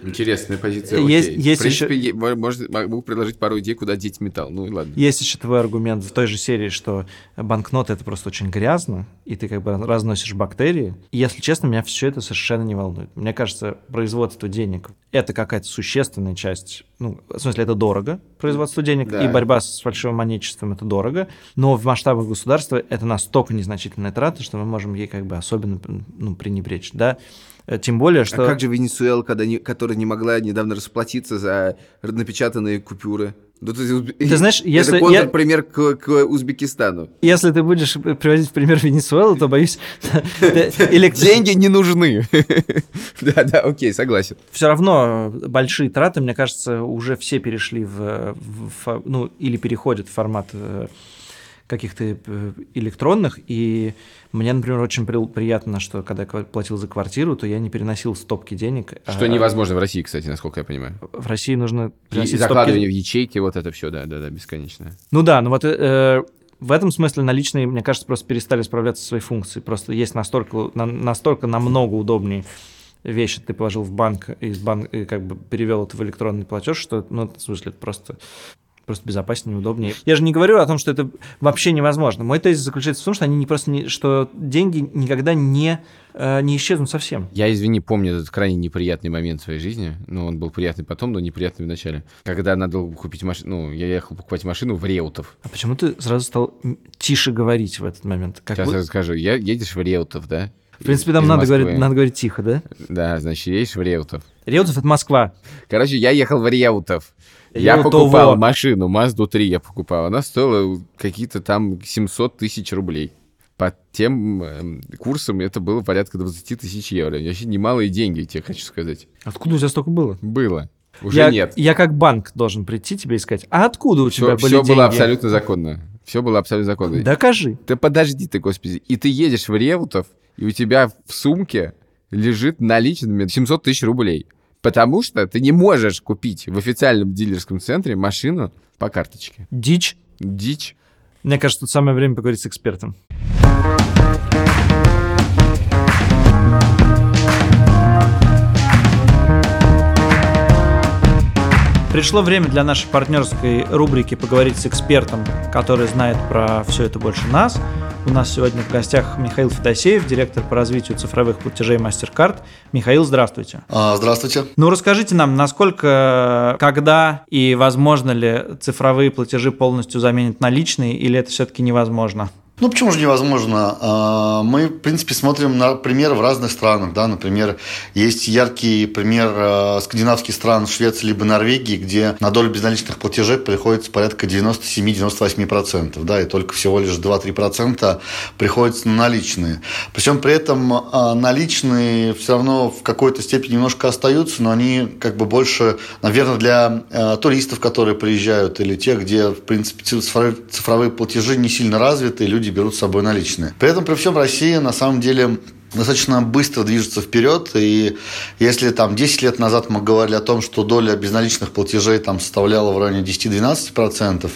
Интересная позиция. Есть, окей. есть в принципе, еще... может, могу предложить пару идей, куда деть металл. Ну и ладно. Есть еще твой аргумент в той же серии, что банкноты это просто очень грязно, и ты как бы разносишь бактерии. И, если честно, меня все это совершенно не волнует. Мне кажется, производство денег это какая-то существенная часть. Ну, в смысле, это дорого, производство денег, да. и борьба с фальшивомонечеством это дорого. Но в масштабах государства это настолько незначительная трата, что мы можем ей как бы особенно ну, пренебречь. Да? Э, тем более, что... А как же Венесуэла, когда не, которая не могла недавно расплатиться за напечатанные купюры? Ну, ты, ты знаешь, если... Это я... к, к Узбекистану. Если ты будешь приводить пример Венесуэлу, то, боюсь... Деньги не нужны. Да, да, окей, согласен. Все равно большие траты, мне кажется, уже все перешли в... Ну, или переходят в формат э, каких-то э, электронных, и мне, например, очень приятно, что когда я платил за квартиру, то я не переносил стопки денег. Что а... невозможно в России, кстати, насколько я понимаю. В России нужно переносить и закладывание стопки... в ячейки, вот это все, да, да, да, бесконечно. Ну да, ну вот э, в этом смысле наличные, мне кажется, просто перестали справляться со своей функцией. Просто есть настолько, на, настолько намного удобнее вещи ты положил в банк, и, из банк, и как бы перевел это в электронный платеж, что, ну, в смысле, это просто просто безопаснее, удобнее. Я же не говорю о том, что это вообще невозможно. Мой тезис заключается в том, что они не просто не, что деньги никогда не э, не исчезнут совсем. Я, извини, помню этот крайне неприятный момент в своей жизни. Ну, он был приятный потом, но неприятный в начале. Когда надо было купить машину, ну, я ехал покупать машину в Реутов. А почему ты сразу стал тише говорить в этот момент? Как Сейчас вы... я расскажу. Я, едешь в Реутов, да? В принципе, там надо говорить, надо говорить тихо, да? Да, значит, едешь в Реутов. Реутов — это Москва. Короче, я ехал в Реутов. Я ну, покупал машину, Mazda 3 я покупал. Она стоила какие-то там 700 тысяч рублей. по тем э, курсам это было порядка 20 тысяч евро. Вообще немалые деньги, тебе хочу сказать. Откуда у тебя столько было? Было. Уже я, нет. Я как банк должен прийти тебе и сказать, а откуда у Все, тебя были все деньги? было абсолютно законно. Все было абсолютно законно. Докажи. Да подожди ты, господи. И ты едешь в Реутов, и у тебя в сумке лежит наличными 700 тысяч рублей. Потому что ты не можешь купить в официальном дилерском центре машину по карточке. Дичь. Дичь. Мне кажется, тут самое время поговорить с экспертом. Пришло время для нашей партнерской рубрики поговорить с экспертом, который знает про все это больше нас. У нас сегодня в гостях Михаил Федосеев, директор по развитию цифровых платежей MasterCard. Михаил, здравствуйте. А, Здравствуйте. Ну, расскажите нам, насколько, когда и возможно ли цифровые платежи полностью заменят наличные, или это все-таки невозможно? Ну, почему же невозможно? А, Мы, в принципе, смотрим на примеры в разных странах. Да? Например, есть яркий пример а, скандинавских стран, Швеции либо Норвегии, где на долю безналичных платежей приходится порядка 97-98%, да, и только всего лишь 2-3% приходится на наличные. Причем при этом а, наличные все равно в какой-то степени немножко остаются, но они как бы больше, наверное, для туристов, которые приезжают, или тех, где, в принципе, цифровые платежи не сильно развиты, люди берут с собой наличные. При этом при всем Россия на самом деле достаточно быстро движется вперед, и если там 10 лет назад мы говорили о том, что доля безналичных платежей там составляла в районе 10-12%,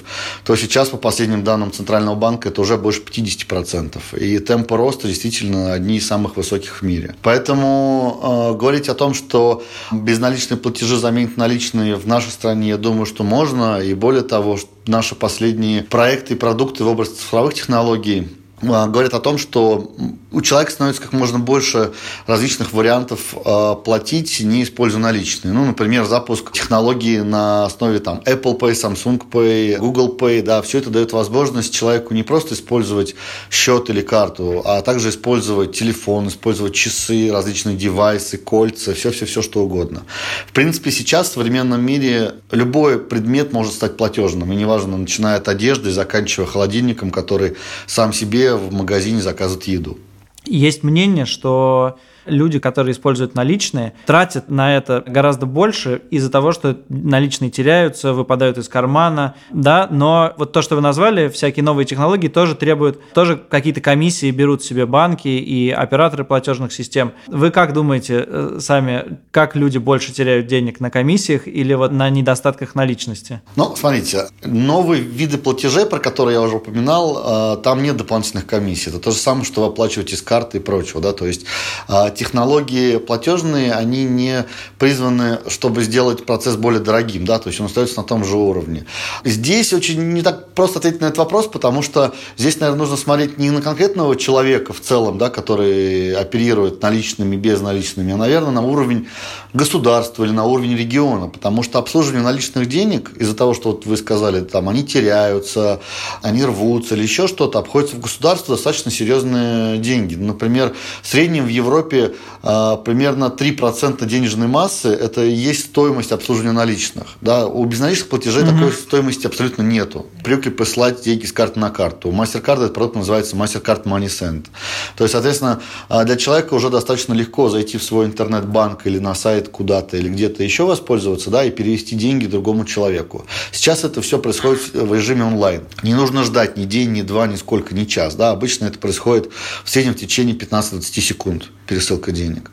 то сейчас по последним данным Центрального банка это уже больше 50%, и темпы роста действительно одни из самых высоких в мире. Поэтому э, говорить о том, что безналичные платежи заменят наличные в нашей стране, я думаю, что можно, и более того, наши последние проекты и продукты в области цифровых технологий говорят о том, что у человека становится как можно больше различных вариантов э, платить, не используя наличные. Ну, например, запуск технологии на основе там, Apple Pay, Samsung Pay, Google Pay, да, все это дает возможность человеку не просто использовать счет или карту, а также использовать телефон, использовать часы, различные девайсы, кольца, все-все-все, что угодно. В принципе, сейчас в современном мире любой предмет может стать платежным, и неважно, начиная от одежды заканчивая холодильником, который сам себе в магазине заказывает еду. Есть мнение, что люди, которые используют наличные, тратят на это гораздо больше из-за того, что наличные теряются, выпадают из кармана, да, но вот то, что вы назвали, всякие новые технологии тоже требуют, тоже какие-то комиссии берут себе банки и операторы платежных систем. Вы как думаете э, сами, как люди больше теряют денег на комиссиях или вот на недостатках наличности? Ну, смотрите, новые виды платежей, про которые я уже упоминал, э, там нет дополнительных комиссий. Это то же самое, что вы оплачиваете с карты и прочего, да, то есть э, технологии платежные, они не призваны, чтобы сделать процесс более дорогим, да, то есть он остается на том же уровне. Здесь очень не так просто ответить на этот вопрос, потому что здесь, наверное, нужно смотреть не на конкретного человека в целом, да, который оперирует наличными, безналичными, а, наверное, на уровень государства или на уровень региона, потому что обслуживание наличных денег из-за того, что вот вы сказали, там, они теряются, они рвутся или еще что-то, обходится в государство достаточно серьезные деньги. Например, в среднем в Европе э, примерно 3% денежной массы – это и есть стоимость обслуживания наличных. Да? У безналичных платежей угу. такой стоимости абсолютно нету. Привыкли посылать деньги с карты на карту. У MasterCard этот продукт называется MasterCard Money Send. То есть, соответственно, для человека уже достаточно легко зайти в свой интернет-банк или на сайт куда-то или где-то еще воспользоваться да, и перевести деньги другому человеку. Сейчас это все происходит в режиме онлайн. Не нужно ждать ни день, ни два, ни сколько, ни час. Да? Обычно это происходит в среднем в течение 15-20 секунд пересылка денег.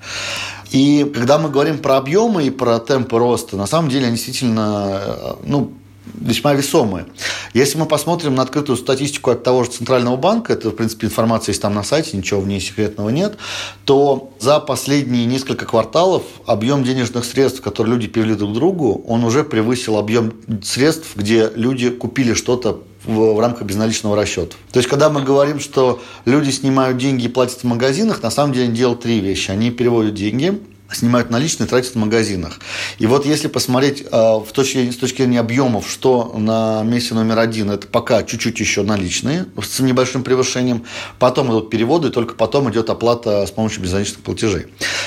И когда мы говорим про объемы и про темпы роста, на самом деле они действительно ну, весьма весомые. Если мы посмотрим на открытую статистику от того же Центрального банка, это, в принципе, информация есть там на сайте, ничего в ней секретного нет, то за последние несколько кварталов объем денежных средств, которые люди перевели друг другу, он уже превысил объем средств, где люди купили что-то в, в рамках безналичного расчета. То есть, когда мы говорим, что люди снимают деньги и платят в магазинах, на самом деле они делают три вещи. Они переводят деньги, снимают наличные, тратят в магазинах. И вот если посмотреть э, в точки, с точки зрения объемов, что на месте номер один, это пока чуть-чуть еще наличные с небольшим превышением, потом идут переводы, только потом идет оплата с помощью безналичных платежей.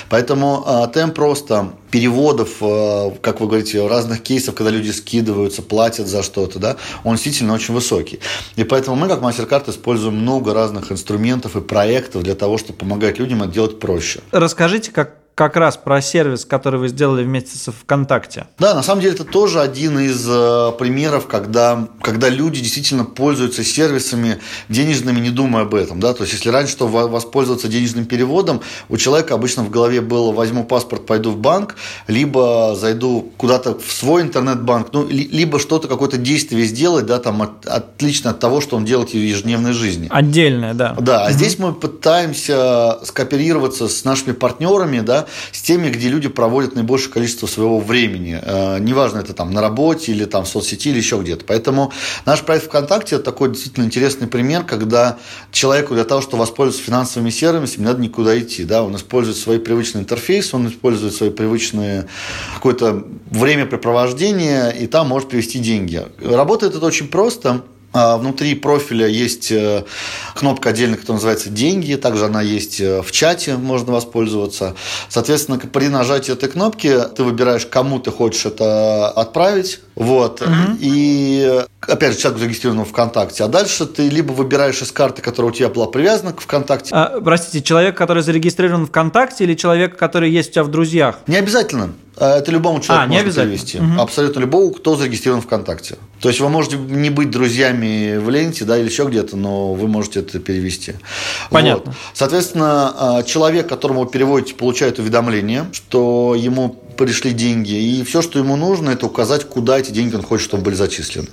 Поэтому э, темп просто переводов, э, как вы говорите, разных кейсов, когда люди скидываются, платят за что-то, да, он действительно очень высокий. И поэтому мы, как MasterCard, используем много разных инструментов и проектов для того, чтобы помогать людям это делать проще. Расскажите, как как раз про сервис, который вы сделали вместе с ВКонтакте. Да, на самом деле это тоже один из э, примеров, когда, когда люди действительно пользуются сервисами денежными, не думая об этом. Да? То есть, если раньше, что воспользоваться денежным переводом, у человека обычно в голове было возьму паспорт, пойду в банк, либо зайду куда-то в свой интернет-банк, ну, либо что-то, какое-то действие сделать, да, там, от, отлично от того, что он делает в ежедневной жизни. Отдельное, да. Да, а угу. здесь мы пытаемся скооперироваться с нашими партнерами, да, с теми, где люди проводят наибольшее количество своего времени. Э, неважно, это там на работе или там в соцсети или еще где-то. Поэтому наш проект ВКонтакте – это такой действительно интересный пример, когда человеку для того, чтобы воспользоваться финансовыми сервисами, не надо никуда идти. Да? Он использует свои привычные интерфейсы, он использует свои привычные какое-то времяпрепровождение, и там может привести деньги. Работает это очень просто. А, внутри профиля есть э, кнопка отдельно, которая называется «Деньги». Также она есть э, в чате, можно воспользоваться. Соответственно, при нажатии этой кнопки ты выбираешь, кому ты хочешь это отправить. Вот. Угу. И опять же, человек зарегистрирован в ВКонтакте. А дальше ты либо выбираешь из карты, которая у тебя была привязана к ВКонтакте. А, простите, человек, который зарегистрирован в ВКонтакте или человек, который есть у тебя в друзьях? Не обязательно. А, это любому человеку а, можно перевести. Угу. Абсолютно любому, кто зарегистрирован ВКонтакте. То есть вы можете не быть друзьями в ленте, да, или еще где-то, но вы можете это перевести. Понятно. Вот. Соответственно, а, человек, которому вы переводите, получает уведомление, что ему пришли деньги, и все, что ему нужно, это указать, куда эти деньги он хочет, чтобы были зачислены.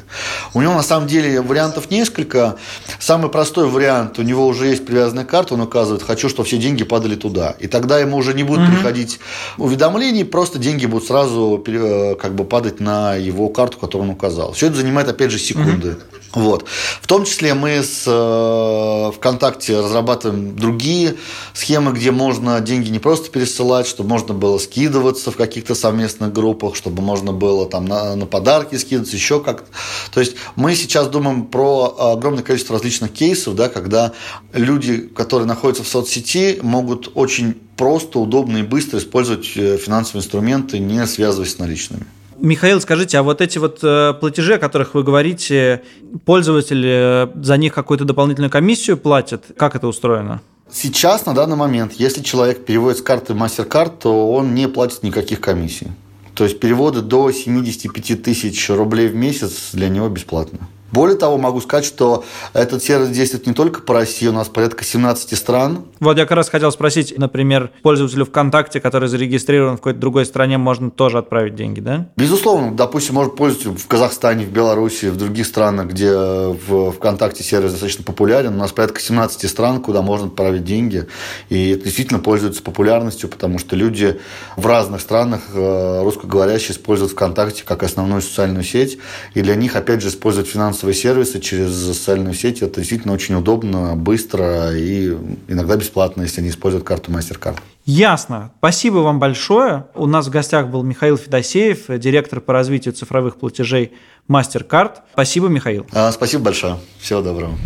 У него на самом деле вариантов несколько. Самый простой вариант, у него уже есть привязанная карта, он указывает, хочу, чтобы все деньги падали туда. И тогда ему уже не будут mm-hmm. приходить уведомлений, просто деньги будут сразу э, как бы падать на его карту, которую он указал. Все это занимает, опять же, секунды. Mm-hmm. Вот. В том числе мы с э, ВКонтакте разрабатываем другие схемы, где можно деньги не просто пересылать, чтобы можно было скидываться в каких-то совместных группах, чтобы можно было там на, на подарки скидываться, еще как-то. То есть мы сейчас думаем про огромное количество различных кейсов, да, когда люди, которые находятся в соцсети, могут очень просто, удобно и быстро использовать э, финансовые инструменты, не связываясь с наличными. Михаил, скажите, а вот эти вот э, платежи, о которых вы говорите, пользователи э, за них какую-то дополнительную комиссию платят? Как это устроено? Сейчас, на данный момент, если человек переводит с карты MasterCard, то он не платит никаких комиссий. То есть переводы до 75 тысяч рублей в месяц для него бесплатно. Более того, могу сказать, что этот сервис действует не только по России, у нас порядка 17 стран. Вот я как раз хотел спросить, например, пользователю ВКонтакте, который зарегистрирован в какой-то другой стране, можно тоже отправить деньги, да? Безусловно. Допустим, может пользователь в Казахстане, в Беларуси, в других странах, где в ВКонтакте сервис достаточно популярен. У нас порядка 17 стран, куда можно отправить деньги. И это действительно пользуется популярностью, потому что люди в разных странах э, русскоговорящие используют ВКонтакте как основную социальную сеть. И для них, опять же, использовать финансовые финансовые сервисы через социальную сеть. Это действительно очень удобно, быстро и иногда бесплатно, если они используют карту MasterCard. Ясно. Спасибо вам большое. У нас в гостях был Михаил Федосеев, директор по развитию цифровых платежей MasterCard. Спасибо, Михаил. А, спасибо большое. Всего доброго.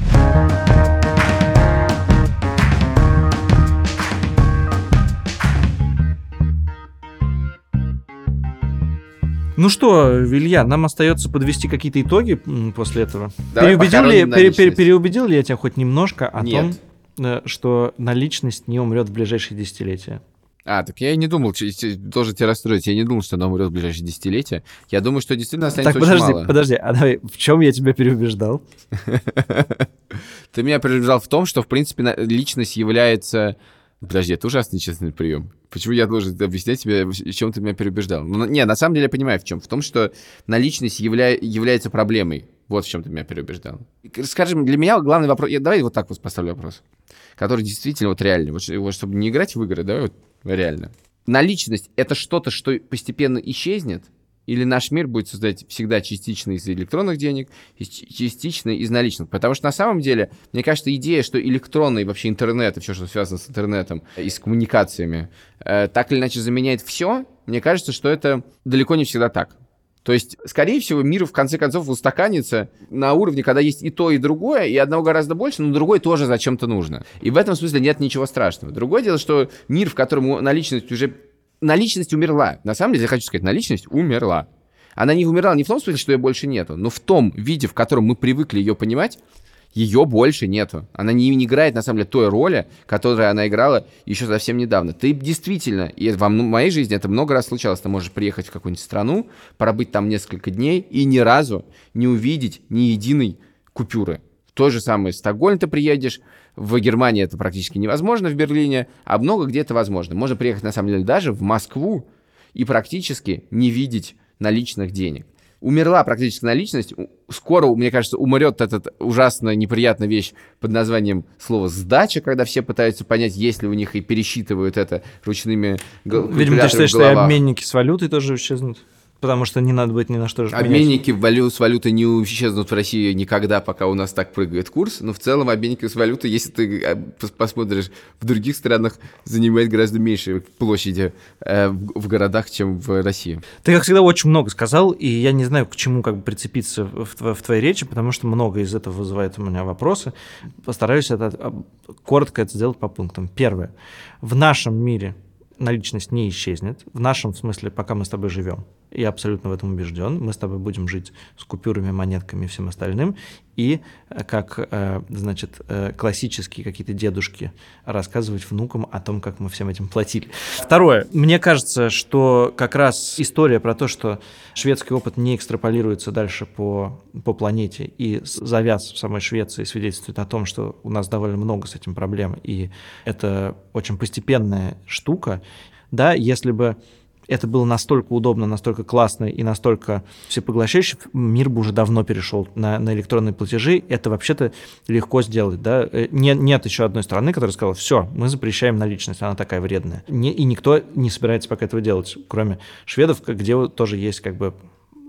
Ну что, Илья, нам остается подвести какие-то итоги после этого. Давай переубедил, ли, пере, пере, переубедил ли я тебя хоть немножко о Нет. том, э, что наличность не умрет в ближайшие десятилетия? А, так я и не думал, тоже тебя расстроить, я не думал, что она умрет в ближайшие десятилетия. Я думаю, что действительно останется так, подожди, очень мало. подожди, а давай, в чем я тебя переубеждал? Ты меня переубеждал в том, что, в принципе, личность является Подожди, это ужасный честный прием. Почему я должен объяснять тебе, чем ты меня переубеждал? Ну, не, на самом деле я понимаю, в чем. В том, что наличность явля... является проблемой. Вот в чем ты меня переубеждал. Скажем, для меня главный вопрос... Я, давай вот так вот поставлю вопрос. Который действительно вот реальный. Вот, вот чтобы не играть в игры, давай вот реально. Наличность — это что-то, что постепенно исчезнет? Или наш мир будет создать всегда частично из электронных денег, и частично из наличных. Потому что на самом деле, мне кажется, идея, что электронный вообще интернет и все, что связано с интернетом и с коммуникациями, э, так или иначе заменяет все, мне кажется, что это далеко не всегда так. То есть, скорее всего, мир в конце концов устаканится на уровне, когда есть и то, и другое, и одного гораздо больше, но другое тоже зачем-то нужно. И в этом смысле нет ничего страшного. Другое дело, что мир, в котором наличность уже... Наличность умерла. На самом деле, я хочу сказать, наличность умерла. Она не умерла не в том смысле, что ее больше нету, но в том виде, в котором мы привыкли ее понимать, ее больше нету. Она не, не играет, на самом деле, той роли, которую она играла еще совсем недавно. Ты действительно, и во моей жизни это много раз случалось, ты можешь приехать в какую-нибудь страну, пробыть там несколько дней и ни разу не увидеть ни единой купюры. То же самое в Стокгольм ты приедешь, в Германии это практически невозможно, в Берлине, а много где это возможно. Можно приехать, на самом деле, даже в Москву и практически не видеть наличных денег умерла практически наличность. Скоро, мне кажется, умрет эта ужасно неприятная вещь под названием слово «сдача», когда все пытаются понять, есть ли у них и пересчитывают это ручными Видимо, ты считаешь, что и обменники с валютой тоже исчезнут? Потому что не надо быть ни на что же Обменники валю, с валютой не исчезнут в России никогда, пока у нас так прыгает курс. Но в целом обменники с валютой, если ты э, посмотришь, в других странах занимает гораздо меньше площади э, в, городах, чем в России. Ты, как всегда, очень много сказал, и я не знаю, к чему как бы прицепиться в, в, твоей речи, потому что много из этого вызывает у меня вопросы. Постараюсь это коротко это сделать по пунктам. Первое. В нашем мире наличность не исчезнет. В нашем смысле, пока мы с тобой живем я абсолютно в этом убежден. Мы с тобой будем жить с купюрами, монетками и всем остальным. И э, как, э, значит, э, классические какие-то дедушки рассказывать внукам о том, как мы всем этим платили. Второе. Мне кажется, что как раз история про то, что шведский опыт не экстраполируется дальше по, по планете и завяз в самой Швеции свидетельствует о том, что у нас довольно много с этим проблем, и это очень постепенная штука. Да, если бы это было настолько удобно, настолько классно и настолько всепоглощающе, мир бы уже давно перешел на, на электронные платежи. Это вообще-то легко сделать. Да? Э, не, нет еще одной страны, которая сказала, все, мы запрещаем наличность, она такая вредная. Не, и никто не собирается пока этого делать, кроме шведов, где тоже есть как бы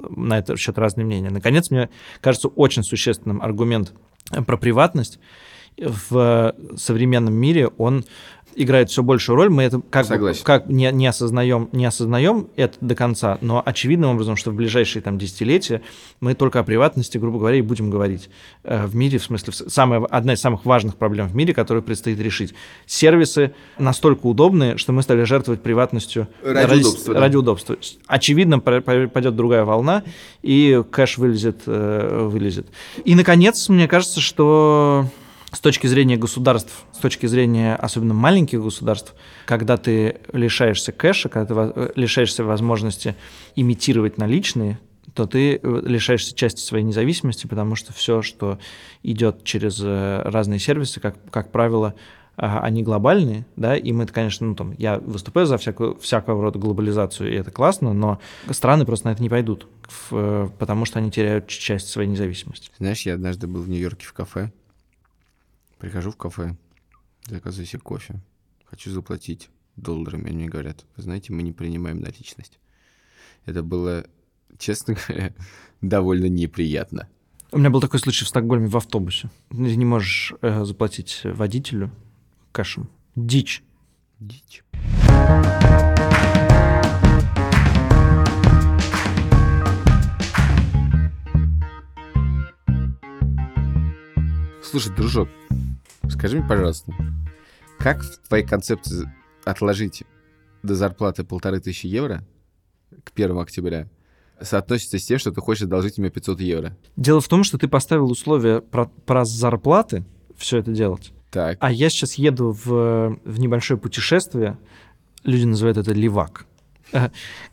на этот счет разные мнения. Наконец, мне кажется очень существенным аргумент про приватность в современном мире, он играет все большую роль. Мы это как, Согласен. как не, не, осознаем, не осознаем это до конца, но очевидным образом, что в ближайшие там, десятилетия мы только о приватности, грубо говоря, и будем говорить э, в мире, в смысле, самая, одна из самых важных проблем в мире, которую предстоит решить. Сервисы настолько удобные, что мы стали жертвовать приватностью ради, ради удобства. Ради да. удобства. Очевидно, пойдет другая волна, и кэш вылезет, э, вылезет. И, наконец, мне кажется, что с точки зрения государств, с точки зрения особенно маленьких государств, когда ты лишаешься кэша, когда ты лишаешься возможности имитировать наличные, то ты э, лишаешься части своей независимости, потому что все, что идет через э, разные сервисы, как, как правило, а, они глобальные, да, и мы, конечно, ну, там, я выступаю за всякую, всякого рода глобализацию, и это классно, но страны просто на это не пойдут, в, э, потому что они теряют часть своей независимости. Знаешь, я однажды был в Нью-Йорке в кафе, Прихожу в кафе, заказываю себе кофе. Хочу заплатить долларами. Они говорят, вы знаете, мы не принимаем наличность. Это было, честно говоря, довольно неприятно. У меня был такой случай в Стокгольме в автобусе. Ты не можешь э, заплатить водителю кэшем. Дичь. Дичь. Слушай, дружок, Скажи мне, пожалуйста, как в твоей концепции отложить до зарплаты полторы тысячи евро к 1 октября соотносится с тем, что ты хочешь одолжить мне 500 евро? Дело в том, что ты поставил условия про, про зарплаты все это делать. Так. А я сейчас еду в, в небольшое путешествие, люди называют это левак.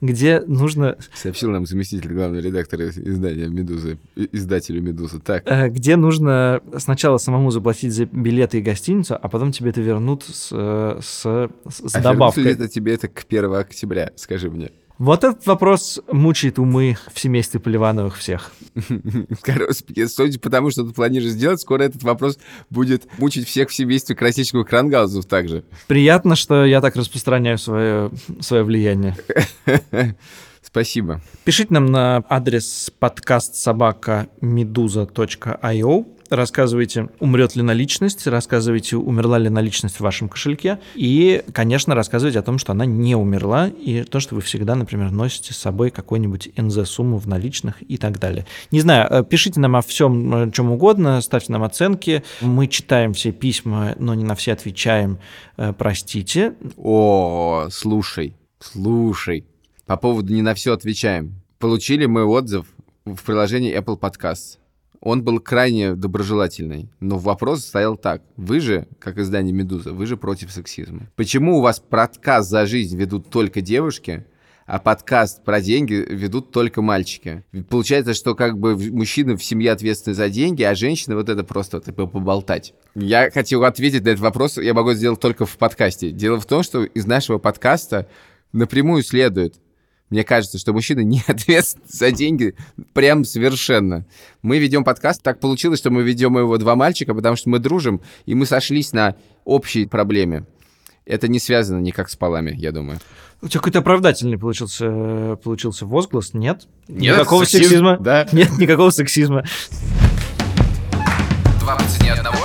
Где нужно... Сообщил нам заместитель главного редактора издания «Медузы», издателю «Медузы». Так. Э, где нужно сначала самому заплатить за билеты и гостиницу, а потом тебе это вернут с, э, с, с добавкой. А ли это тебе это к 1 октября, скажи мне? Вот этот вопрос мучает умы в семействе Поливановых всех. Короче, судя по тому, что ты планируешь сделать, скоро этот вопрос будет мучить всех в семействе Красильщиков Крангаузов также. Приятно, что я так распространяю свое, свое влияние. Спасибо. Пишите нам на адрес подкаст собака meduza.io рассказывайте, умрет ли наличность, рассказывайте, умерла ли наличность в вашем кошельке, и, конечно, рассказывайте о том, что она не умерла, и то, что вы всегда, например, носите с собой какой-нибудь НЗ-сумму в наличных и так далее. Не знаю, э, пишите нам о всем, э, чем угодно, ставьте нам оценки. Мы читаем все письма, но не на все отвечаем. Э, простите. О, слушай, слушай. По поводу не на все отвечаем. Получили мы отзыв в приложении Apple Podcasts он был крайне доброжелательный. Но вопрос стоял так. Вы же, как издание «Медуза», вы же против сексизма. Почему у вас подкаст «За жизнь» ведут только девушки, а подкаст про деньги ведут только мальчики. Получается, что как бы мужчины в семье ответственны за деньги, а женщины вот это просто типа, поболтать. Я хотел ответить на этот вопрос, я могу сделать только в подкасте. Дело в том, что из нашего подкаста напрямую следует, мне кажется, что мужчина не ответственен за деньги прям совершенно. Мы ведем подкаст, так получилось, что мы ведем его два мальчика, потому что мы дружим, и мы сошлись на общей проблеме. Это не связано никак с полами, я думаю. У тебя какой-то оправдательный получился, получился возглас. Нет? Нет никакого сексизма. Да. Нет никакого сексизма. Два по цене одного.